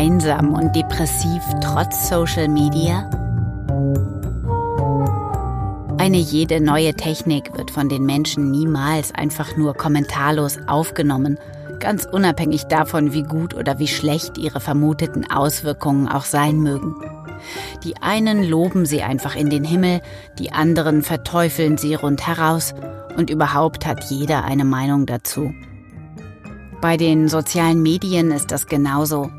einsam und depressiv trotz Social Media? Eine jede neue Technik wird von den Menschen niemals einfach nur kommentarlos aufgenommen, ganz unabhängig davon, wie gut oder wie schlecht ihre vermuteten Auswirkungen auch sein mögen. Die einen loben sie einfach in den Himmel, die anderen verteufeln sie rundheraus und überhaupt hat jeder eine Meinung dazu. Bei den sozialen Medien ist das genauso.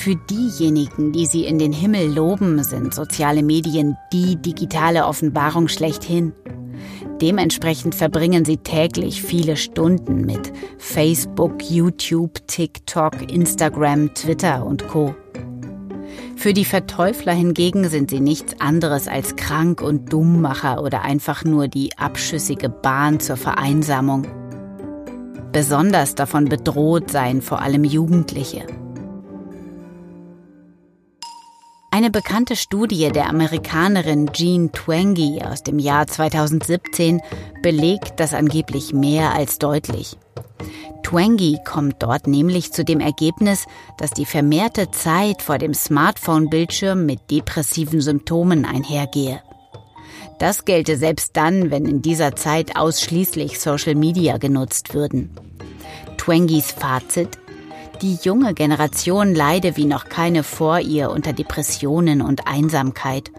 Für diejenigen, die sie in den Himmel loben, sind soziale Medien die digitale Offenbarung schlechthin. Dementsprechend verbringen sie täglich viele Stunden mit Facebook, YouTube, TikTok, Instagram, Twitter und Co. Für die Verteufler hingegen sind sie nichts anderes als krank und Dummmacher oder einfach nur die abschüssige Bahn zur Vereinsamung. Besonders davon bedroht seien vor allem Jugendliche. Eine bekannte Studie der Amerikanerin Jean Twenge aus dem Jahr 2017 belegt das angeblich mehr als deutlich. Twenge kommt dort nämlich zu dem Ergebnis, dass die vermehrte Zeit vor dem Smartphone-Bildschirm mit depressiven Symptomen einhergehe. Das gelte selbst dann, wenn in dieser Zeit ausschließlich Social Media genutzt würden. Twengis Fazit die junge Generation leide wie noch keine vor ihr unter Depressionen und Einsamkeit.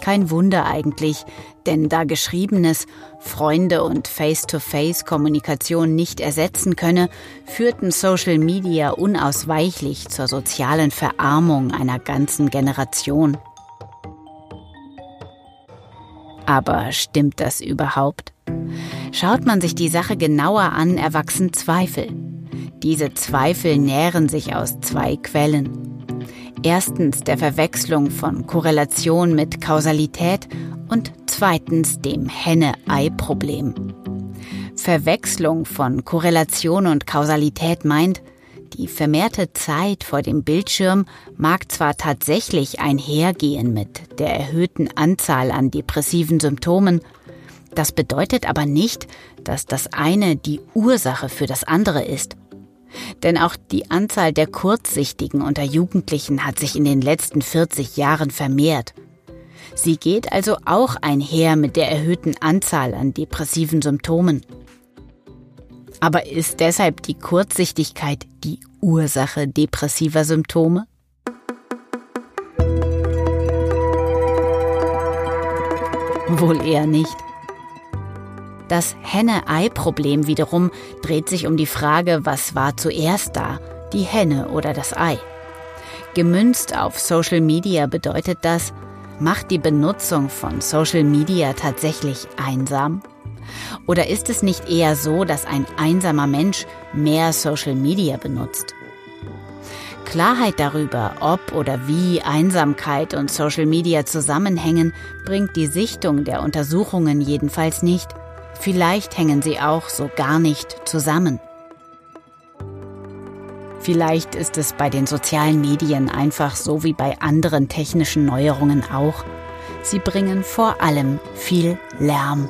Kein Wunder eigentlich, denn da Geschriebenes Freunde und Face-to-Face-Kommunikation nicht ersetzen könne, führten Social Media unausweichlich zur sozialen Verarmung einer ganzen Generation. Aber stimmt das überhaupt? Schaut man sich die Sache genauer an, erwachsen Zweifel. Diese Zweifel nähren sich aus zwei Quellen. Erstens der Verwechslung von Korrelation mit Kausalität und zweitens dem Henne-Ei-Problem. Verwechslung von Korrelation und Kausalität meint, die vermehrte Zeit vor dem Bildschirm mag zwar tatsächlich einhergehen mit der erhöhten Anzahl an depressiven Symptomen, das bedeutet aber nicht, dass das eine die Ursache für das andere ist. Denn auch die Anzahl der Kurzsichtigen unter Jugendlichen hat sich in den letzten 40 Jahren vermehrt. Sie geht also auch einher mit der erhöhten Anzahl an depressiven Symptomen. Aber ist deshalb die Kurzsichtigkeit die Ursache depressiver Symptome? Wohl eher nicht. Das Henne-Ei-Problem wiederum dreht sich um die Frage, was war zuerst da, die Henne oder das Ei. Gemünzt auf Social Media bedeutet das, macht die Benutzung von Social Media tatsächlich einsam? Oder ist es nicht eher so, dass ein einsamer Mensch mehr Social Media benutzt? Klarheit darüber, ob oder wie Einsamkeit und Social Media zusammenhängen, bringt die Sichtung der Untersuchungen jedenfalls nicht. Vielleicht hängen sie auch so gar nicht zusammen. Vielleicht ist es bei den sozialen Medien einfach so wie bei anderen technischen Neuerungen auch. Sie bringen vor allem viel Lärm